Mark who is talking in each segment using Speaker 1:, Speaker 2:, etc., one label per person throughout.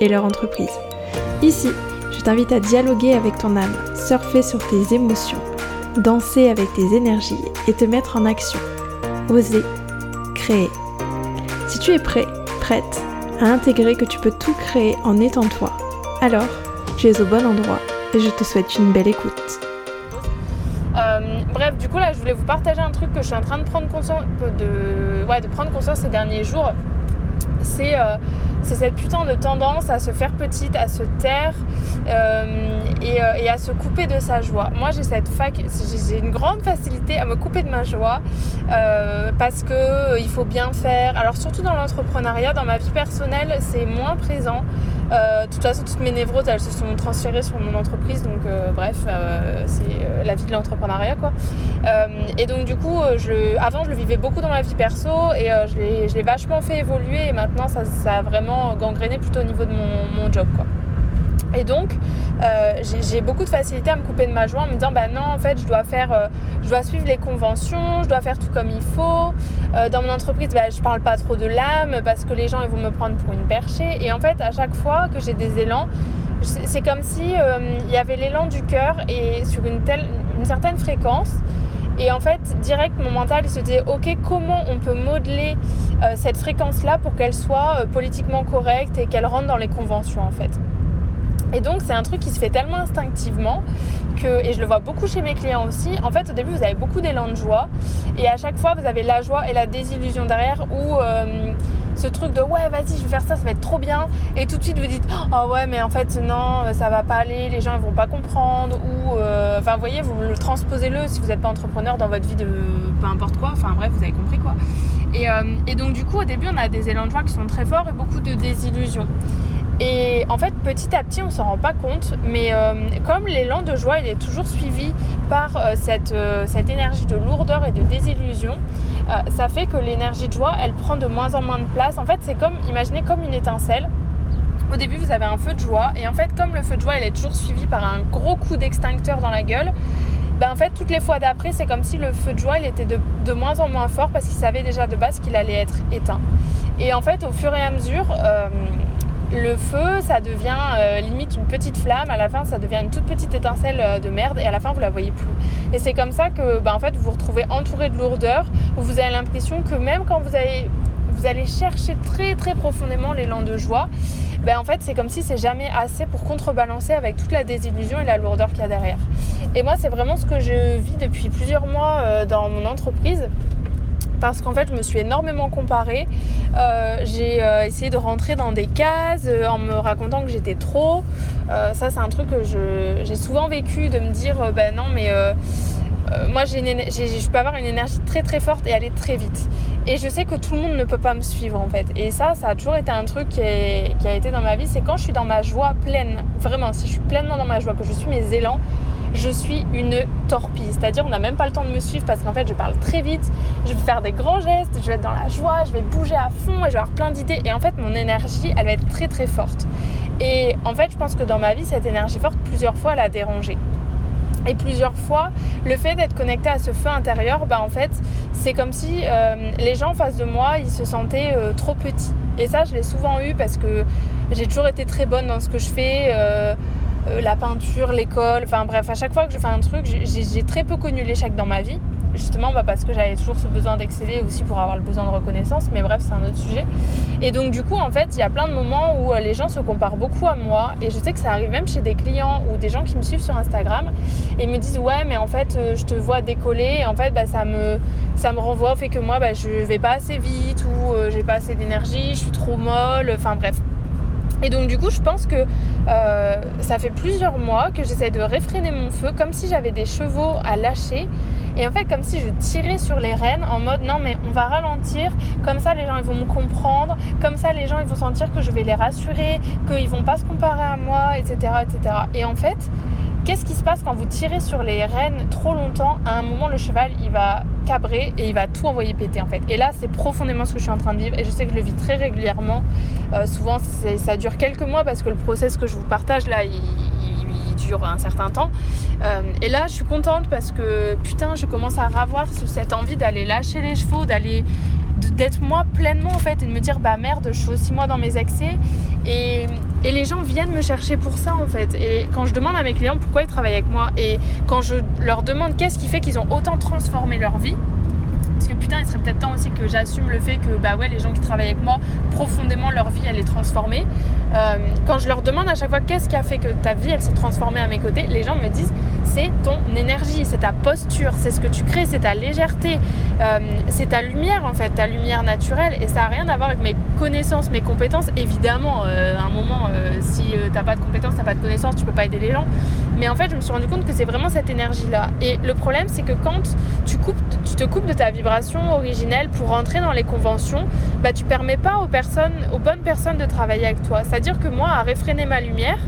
Speaker 1: et leur entreprise. Ici, je t'invite à dialoguer avec ton âme, surfer sur tes émotions, danser avec tes énergies et te mettre en action. Oser, créer. Si tu es prêt, prête à intégrer que tu peux tout créer en étant toi, alors tu es au bon endroit et je te souhaite une belle écoute.
Speaker 2: Euh, bref, du coup là, je voulais vous partager un truc que je suis en train de prendre conscience de, ouais, de prendre conscience ces derniers jours. C'est euh, c'est cette putain de tendance à se faire petite, à se taire euh, euh, et, à se couper de sa joie. Moi, j'ai cette fac, j'ai une grande facilité à me couper de ma joie euh, parce que il faut bien faire. Alors surtout dans l'entrepreneuriat, dans ma vie personnelle, c'est moins présent. De toute façon, toutes mes névroses, elles se sont transférées sur mon entreprise, donc bref, c'est la vie de l'entrepreneuriat, quoi. et donc du coup, je, avant, je le vivais beaucoup dans ma vie perso et je l'ai vachement fait évoluer et maintenant, ça, ça a vraiment gangréné plutôt au niveau de mon, job. Quoi. Et donc, euh, j'ai beaucoup de facilité à me couper de ma joie en me disant, bah non, en fait, je dois faire, euh, je dois suivre les conventions, je dois faire tout comme il faut. Euh, dans mon entreprise, bah, je parle pas trop de l'âme parce que les gens, ils vont me prendre pour une perchée. Et en fait, à chaque fois que j'ai des élans, c'est comme si il y avait l'élan du cœur et sur une certaine fréquence. Et en fait, direct, mon mental, il se disait, ok, comment on peut modeler cette fréquence-là pour qu'elle soit politiquement correcte et qu'elle rentre dans les conventions, en fait? Et donc, c'est un truc qui se fait tellement instinctivement que, et je le vois beaucoup chez mes clients aussi, en fait, au début, vous avez beaucoup d'élan de joie. Et à chaque fois, vous avez la joie et la désillusion derrière où... Euh, ce truc de ouais vas-y je vais faire ça ça va être trop bien. Et tout de suite vous dites oh ouais mais en fait non ça va pas aller les gens ils vont pas comprendre. Ou euh, enfin vous voyez vous le transposez-le si vous n'êtes pas entrepreneur dans votre vie de peu importe quoi. Enfin bref vous avez compris quoi. Et, euh, et donc du coup au début on a des élans de joie qui sont très forts et beaucoup de désillusions et en fait, petit à petit, on s'en rend pas compte, mais euh, comme l'élan de joie, il est toujours suivi par cette, cette énergie de lourdeur et de désillusion, euh, ça fait que l'énergie de joie, elle prend de moins en moins de place. En fait, c'est comme, imaginez comme une étincelle. Au début, vous avez un feu de joie, et en fait, comme le feu de joie, il est toujours suivi par un gros coup d'extincteur dans la gueule, ben en fait, toutes les fois d'après, c'est comme si le feu de joie, il était de, de moins en moins fort parce qu'il savait déjà de base qu'il allait être éteint. Et en fait, au fur et à mesure, euh, le feu, ça devient euh, limite une petite flamme. À la fin, ça devient une toute petite étincelle euh, de merde. Et à la fin, vous la voyez plus. Et c'est comme ça que, bah, en fait, vous vous retrouvez entouré de lourdeur, où vous avez l'impression que même quand vous allez, chercher très très profondément l'élan de joie, ben en fait, c'est comme si c'est jamais assez pour contrebalancer avec toute la désillusion et la lourdeur qu'il y a derrière. Et moi, c'est vraiment ce que je vis depuis plusieurs mois euh, dans mon entreprise parce qu'en fait je me suis énormément comparée. Euh, j'ai euh, essayé de rentrer dans des cases euh, en me racontant que j'étais trop. ça c'est un truc que j'ai souvent vécu de me dire ben non mais moi je peux avoir une énergie très très forte et aller très vite. Et je sais que tout le monde ne peut pas me suivre en fait. Et ça, ça a toujours été un truc qui, qui a été dans ma vie. C'est quand je suis dans ma joie pleine, vraiment, si je suis pleinement dans ma joie, que je suis mes élans, je suis une torpille. C'est-à-dire, on n'a même pas le temps de me suivre parce qu'en fait, je parle très vite, je vais faire des grands gestes, je vais être dans la joie, je vais bouger à fond et je vais avoir plein d'idées. Et en fait, mon énergie, elle va être très très forte. Et en fait, je pense que dans ma vie, cette énergie forte, plusieurs fois, elle a dérangé. Et plusieurs fois, le fait d'être connecté à ce feu intérieur, bah en fait, c'est comme si euh, les gens en face de moi, ils se sentaient euh, trop petits. Et ça, je l'ai souvent eu parce que j'ai toujours été très bonne dans ce que je fais. Euh, euh, la peinture, l'école, enfin bref, à chaque fois que je fais un truc, j'ai très peu connu l'échec dans ma vie. Justement bah, parce que j'avais toujours ce besoin d'exceller aussi pour avoir le besoin de reconnaissance, mais bref, c'est un autre sujet. Et donc du coup, en fait, il y a plein de moments où euh, les gens se comparent beaucoup à moi, et je sais que ça arrive même chez des clients ou des gens qui me suivent sur Instagram, et me disent ouais, mais en fait, euh, je te vois décoller, et en fait, bah, ça me ça me renvoie au fait que moi, bah, je vais pas assez vite ou j'ai pas assez d'énergie, je suis trop molle, enfin bref, et donc du coup, je pense que euh, ça fait plusieurs mois que j'essaie de réfréner mon feu comme si j'avais des chevaux à lâcher Et en fait, comme si je tirais sur les rênes en mode non, mais on va ralentir, comme ça les gens ils vont me comprendre, comme ça les gens ils vont sentir que je vais les rassurer, qu'ils vont pas se comparer à moi, etc. etc. Et en fait, Qu'est-ce qui se passe quand vous tirez sur les rênes trop longtemps À un moment, le cheval, il va cabrer et il va tout envoyer péter en fait. Et là, c'est profondément ce que je suis en train de vivre et je sais que je le vis très régulièrement. Euh, souvent, ça dure quelques mois parce que le process que je vous partage là, il, dure un certain temps. Euh, et là, je suis contente parce que putain, je commence à avoir cette envie d'aller lâcher les chevaux, d'aller d'être moi pleinement en fait et de me dire bah merde je suis aussi moi dans mes excès et, et, les gens viennent me chercher pour ça en fait et quand je demande à mes clients pourquoi ils travaillent avec moi et quand je leur demande qu'est-ce qui fait qu'ils ont autant transformé leur vie parce que putain, il serait peut-être temps aussi que j'assume le fait que bah ouais, les gens qui travaillent avec moi, profondément leur vie elle est transformée. Euh, quand je leur demande à chaque fois qu'est-ce qui a fait que ta vie elle s'est transformée à mes côtés, les gens me disent c'est ton énergie, c'est ta posture, c'est ce que tu crées, c'est ta légèreté, euh, c'est ta lumière en fait, ta lumière naturelle. Et ça n'a rien à voir avec mes connaissances, mes compétences. Évidemment, euh, à un moment, si t'as pas de compétences, t'as pas de connaissances, tu peux pas aider les gens. Mais en fait, je me suis rendu compte que c'est vraiment cette énergie-là. Et le problème, c'est que quand tu te coupes de ta vibration originelle pour rentrer dans les conventions, bah, tu permets pas aux personnes, aux bonnes personnes de travailler avec toi. C'est-à-dire que moi, à réfréner ma lumière,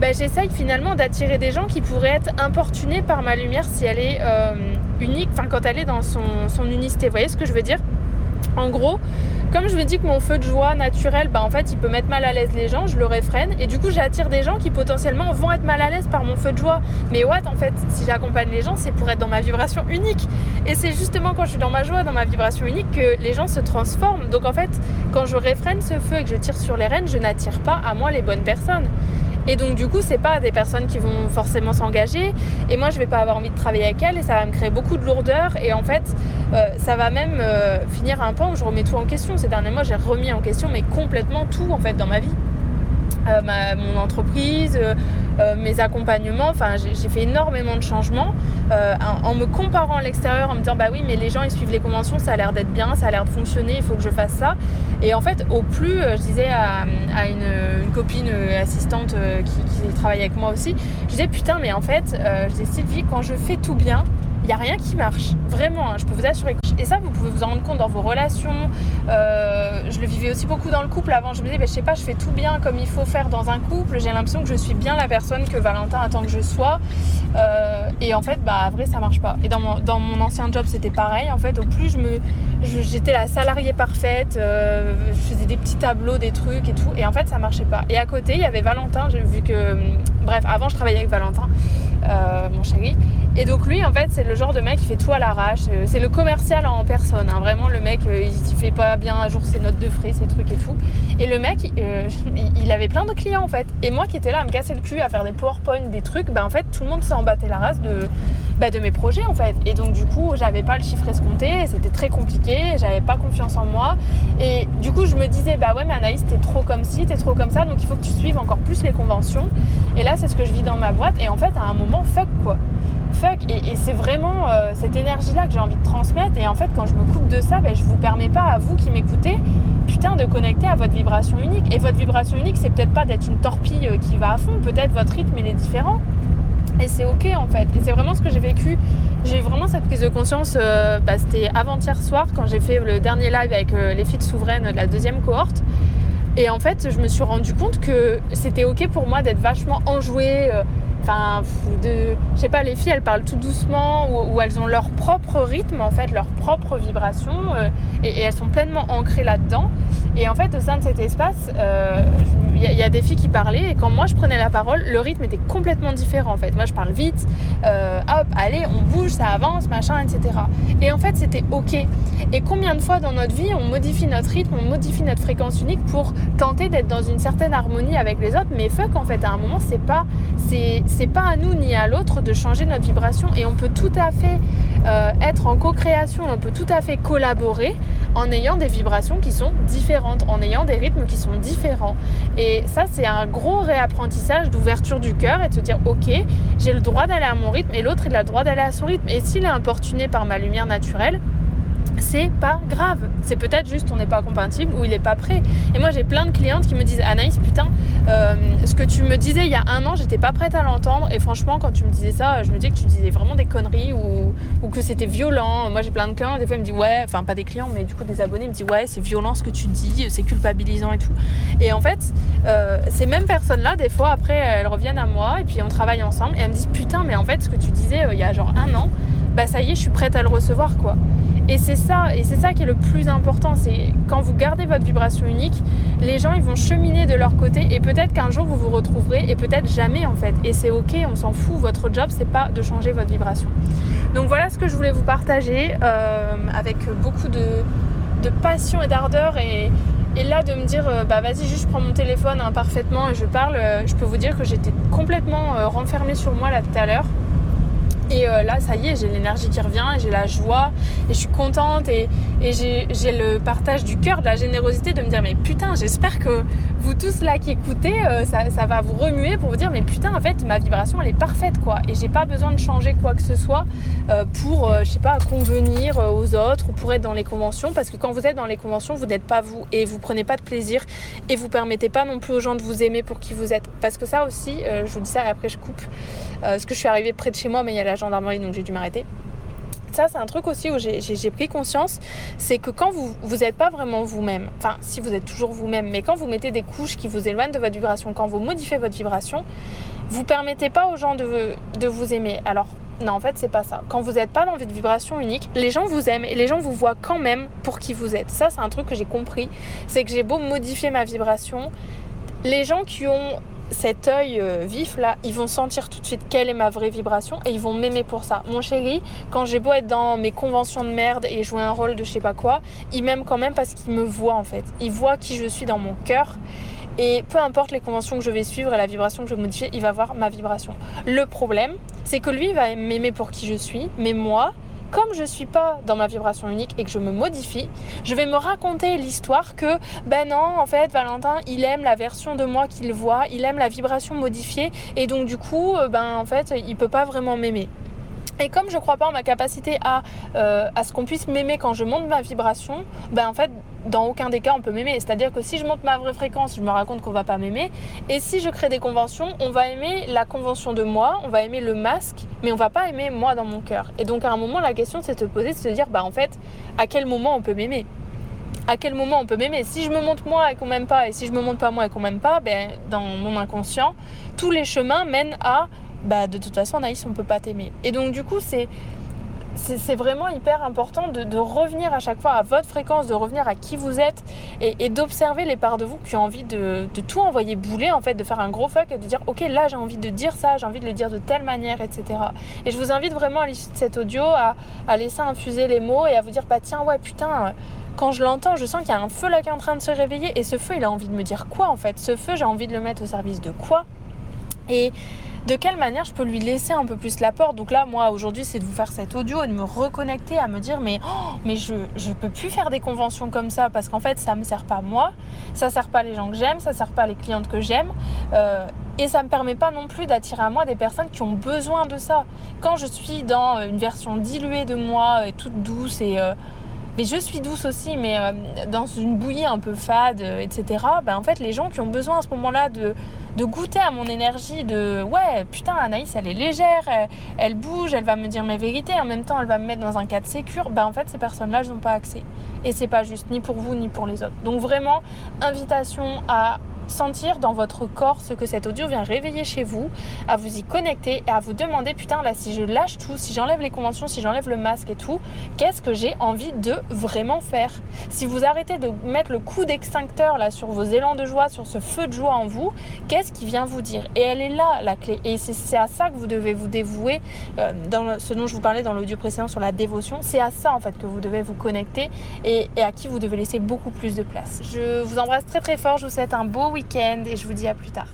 Speaker 2: bah, j'essaye finalement d'attirer des gens qui pourraient être importunés par ma lumière si elle est euh, unique, enfin quand elle est dans son, son unicité. Vous voyez ce que je veux dire? En gros, comme je vous dis que mon feu de joie naturel, bah en fait, il peut mettre mal à l'aise les gens, je le réfrène. Et du coup, j'attire des gens qui potentiellement vont être mal à l'aise par mon feu de joie. Mais what, en fait, si j'accompagne les gens, c'est pour être dans ma vibration unique. Et c'est justement quand je suis dans ma joie, dans ma vibration unique, que les gens se transforment. Donc en fait, quand je réfrène ce feu et que je tire sur les rênes, je n'attire pas à moi les bonnes personnes. Et donc du coup, c'est pas des personnes qui vont forcément s'engager. Et moi, je vais pas avoir envie de travailler avec elles et ça va me créer beaucoup de lourdeur. Et en fait, euh, ça va même euh, finir un point où je remets tout en question. Ces derniers mois, j'ai remis en question, mais complètement tout en fait dans ma vie. Euh, mon entreprise, euh, mes accompagnements. Enfin, j'ai fait énormément de changements euh, en, me comparant à l'extérieur, en me disant bah oui, mais les gens ils suivent les conventions, ça a l'air d'être bien, ça a l'air de fonctionner, il faut que je fasse ça. Et en fait, au plus, je disais à, une, copine assistante qui, qui, travaille avec moi aussi, je disais putain, mais en fait, je disais Sylvie, quand je fais tout bien, il n'y a rien qui marche. Vraiment, hein, je peux vous assurer. Et ça, vous pouvez vous en rendre compte dans vos relations. Euh, je le vivais aussi beaucoup dans le couple avant. Je me disais, bah, je sais pas, je fais tout bien comme il faut faire dans un couple. J'ai l'impression que je suis bien la personne que Valentin attend que je sois. Euh, et en fait, bah, vrai, ça marche pas. Et dans mon, dans mon ancien job, c'était pareil. En fait, au plus. J'étais la salariée parfaite, euh, je faisais des petits tableaux, des trucs et tout. Et en fait, ça marchait pas. Et à côté, il y avait Valentin. J'ai vu que. Bref, avant, je travaillais avec Valentin, mon chéri. Et donc lui, en fait, c'est le genre de mec qui fait tout à l'arrache. Euh, c'est le commercial en personne. Hein. Vraiment, le mec, euh, il, fait pas bien un jour ses notes de frais, ses trucs et tout. Et le mec, euh, il avait plein de clients en fait. Et moi qui étais là à me casser le cul, à faire des PowerPoint, des trucs, bah en fait, tout le monde s'en battait la race de, bah, de mes projets en fait. Et donc du coup, j'avais pas le chiffre escompté, c'était très compliqué, j'avais pas confiance en moi. Et du coup, je me disais, bah ouais, mais Anaïs, t'es trop comme ci, t'es trop comme ça, donc il faut que tu suives encore plus les conventions. Et là, c'est ce que je vis dans ma boîte. Et en fait, à un moment, fuck quoi fuck. Et, c'est vraiment euh, cette énergie-là que j'ai envie de transmettre. Et en fait, quand je me coupe de ça, ben, je vous permets pas à vous qui m'écoutez, putain, de connecter à votre vibration unique. Et votre vibration unique, c'est peut-être pas d'être une torpille euh, qui va à fond. Peut-être votre rythme, est différent. Et c'est ok en fait. Et c'est vraiment ce que j'ai vécu. J'ai vraiment cette prise de conscience. Euh, bah, c'était avant-hier soir quand j'ai fait le dernier live avec les filles souveraines de la deuxième cohorte. Et en fait, je me suis rendu compte que c'était ok pour moi d'être vachement enjouée. Enfin, de, je sais pas, les filles, elles parlent tout doucement ou, elles ont leur propre rythme, en fait, leur propre vibration, euh, et, elles sont pleinement ancrées là-dedans. Et en fait, au sein de cet espace, euh, il y, a des filles qui parlaient, et quand moi je prenais la parole, le rythme était complètement différent, en fait. Moi, je parle vite, euh, hop, allez, on bouge, ça avance, machin, etc. Et en fait, c'était ok. Et combien de fois dans notre vie, on modifie notre rythme, on modifie notre fréquence unique pour tenter d'être dans une certaine harmonie avec les autres, mais fuck, en fait, à un moment, c'est pas, c'est pas à nous ni à l'autre de changer notre vibration et on peut tout à fait euh, être en co-création, on peut tout à fait collaborer en ayant des vibrations qui sont différentes, en ayant des rythmes qui sont différents. Et ça, c'est un gros réapprentissage d'ouverture du cœur et de se dire, ok, j'ai le droit d'aller à mon rythme et l'autre, il a le droit d'aller à son rythme. Et s'il est importuné par ma lumière naturelle, c'est pas grave. C'est peut-être juste on n'est pas compatible ou il n'est pas prêt. Et moi j'ai plein de clientes qui me disent Anaïs, putain, euh, ce que tu me disais il y a un an, j'étais pas prête à l'entendre. Et franchement, quand tu me disais ça, je me dis que tu disais vraiment des conneries ou, ou que c'était violent. Moi j'ai plein de clients, des fois ils me disent ouais, enfin pas des clients, mais du coup des abonnés me disent ouais, c'est violent ce que tu dis, c'est culpabilisant et tout. Et en fait, euh, ces mêmes personnes-là, des fois après, elles reviennent à moi et puis on travaille ensemble et elles me disent putain, mais en fait, ce que tu disais euh, il y a genre un an, bah ça y est, je suis prête à le recevoir quoi. Et c'est ça, et c'est ça qui est le plus important, c'est quand vous gardez votre vibration unique, les gens ils vont cheminer de leur côté et peut-être qu'un jour vous vous retrouverez et peut-être jamais en fait. Et c'est ok, on s'en fout. Votre job c'est pas de changer votre vibration. Donc voilà ce que je voulais vous partager euh, avec beaucoup de, passion et d'ardeur et, là de me dire euh, bah vas-y juste je prends mon téléphone hein, parfaitement et je parle, euh, je peux vous dire que j'étais complètement renfermée sur moi là tout à l'heure. Et euh, là, ça y est, j'ai l'énergie qui revient, j'ai la joie, et je suis contente, et, j'ai le partage du cœur, de la générosité, de me dire, mais putain, j'espère que vous tous là qui écoutez, euh, ça, va vous remuer pour vous dire, mais putain, en fait, ma vibration, elle est parfaite, quoi. Et j'ai pas besoin de changer quoi que ce soit euh, pour, je sais pas, convenir aux autres ou pour être dans les conventions, parce que quand vous êtes dans les conventions, vous n'êtes pas vous, et vous prenez pas de plaisir, et vous permettez pas non plus aux gens de vous aimer pour qui vous êtes. Parce que ça aussi, je vous dis ça et après je coupe, parce que je suis arrivée près de chez moi, mais il y a la gendarmerie, donc j'ai dû m'arrêter. Ça, c'est un truc aussi où j'ai pris conscience, c'est que quand vous vous n'êtes pas vraiment vous-même, enfin si vous êtes toujours vous-même, mais quand vous mettez des couches qui vous éloignent de votre vibration, quand vous modifiez votre vibration, vous permettez pas aux gens de, de vous aimer. Alors non, en fait, c'est pas ça. Quand vous n'êtes pas dans votre vibration unique, les gens vous aiment et les gens vous voient quand même pour qui vous êtes. Ça, c'est un truc que j'ai compris. C'est que j'ai beau modifier ma vibration, les gens qui ont cet œil euh, vif là, ils vont sentir tout de suite quelle est ma vraie vibration et ils vont m'aimer pour ça. Mon chéri, quand j'ai beau être dans mes conventions de merde et jouer un rôle de je sais pas quoi, il m'aime quand même parce qu'il me voit en fait. Il voit qui je suis dans mon cœur. Et peu importe les conventions que je vais suivre et la vibration que je vais modifier, il va voir ma vibration. Le problème, c'est que lui il va m'aimer pour qui je suis, mais moi, comme je suis pas dans ma vibration unique et que je me modifie, je vais me raconter l'histoire que ben non, en fait, Valentin, il aime la version de moi qu'il voit, il aime la vibration modifiée et donc du coup, euh, ben en fait, il peut pas vraiment m'aimer. Et comme je crois pas en ma capacité à, euh, à ce qu'on puisse m'aimer quand je monte ma vibration, ben en fait, dans aucun des cas, on peut m'aimer. C'est-à-dire que si je monte ma vraie fréquence, je me raconte qu'on va pas m'aimer. Et si je crée des conventions, on va aimer la convention de moi, on va aimer le masque, mais on va pas aimer moi dans mon cœur. Et donc à un moment, la question c'est de se poser, de se dire, bah en fait, à quel moment on peut m'aimer? À quel moment on peut m'aimer? Si je me montre moi et qu'on m'aime pas, et si je me montre pas moi et qu'on m'aime pas, ben, dans mon inconscient, tous les chemins mènent à bah de toute façon Anaïs on peut pas t'aimer. Et donc du coup c'est vraiment hyper important de, revenir à chaque fois à votre fréquence, de revenir à qui vous êtes et, d'observer les parts de vous qui ont envie de, tout envoyer bouler, en fait, de faire un gros fuck et de dire ok là j'ai envie de dire ça, j'ai envie de le dire de telle manière, etc. Et je vous invite vraiment à l'issue de cet audio à, à, laisser infuser les mots et à vous dire bah tiens ouais putain quand je l'entends, je sens qu'il y a un feu là qui est en train de se réveiller et ce feu il a envie de me dire quoi en fait? Ce feu j'ai envie de le mettre au service de quoi? Et de quelle manière je peux lui laisser un peu plus la porte? Donc là, moi, aujourd'hui, c'est de vous faire cet audio et de me reconnecter à me dire, mais, oh, je ne peux plus faire des conventions comme ça parce qu'en fait, ça ne me sert pas moi, ça ne sert pas les gens que j'aime, ça ne sert pas les clientes que j'aime. Euh, et ça ne me permet pas non plus d'attirer à moi des personnes qui ont besoin de ça. Quand je suis dans une version diluée de moi, et toute douce et... Euh, mais je suis douce aussi, mais euh, dans une bouillie un peu fade, etc. Ben, en fait, les gens qui ont besoin à ce moment-là de, de goûter à mon énergie de ouais putain Anaïs elle est légère elle, bouge elle va me dire mes vérités en même temps elle va me mettre dans un cadre sécure bah en fait ces personnes là elles n'ont pas accès et c'est pas juste ni pour vous ni pour les autres donc vraiment invitation à sentir dans votre corps ce que cet audio vient réveiller chez vous, à vous y connecter et à vous demander putain là si je lâche tout, si j'enlève les conventions, si j'enlève le masque et tout, qu'est-ce que j'ai envie de vraiment faire? Si vous arrêtez de mettre le coup d'extincteur là sur vos élans de joie, sur ce feu de joie en vous, qu'est-ce qui vient vous dire? Et elle est là la clé. Et c'est à ça que vous devez vous dévouer euh, dans ce dont je vous parlais dans l'audio précédent sur la dévotion, c'est à ça en fait que vous devez vous connecter et, à qui vous devez laisser beaucoup plus de place. Je vous embrasse très très fort, je vous souhaite un beau week et je vous dis à plus tard.